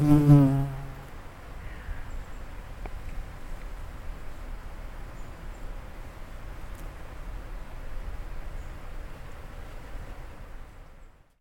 Mm-hmm.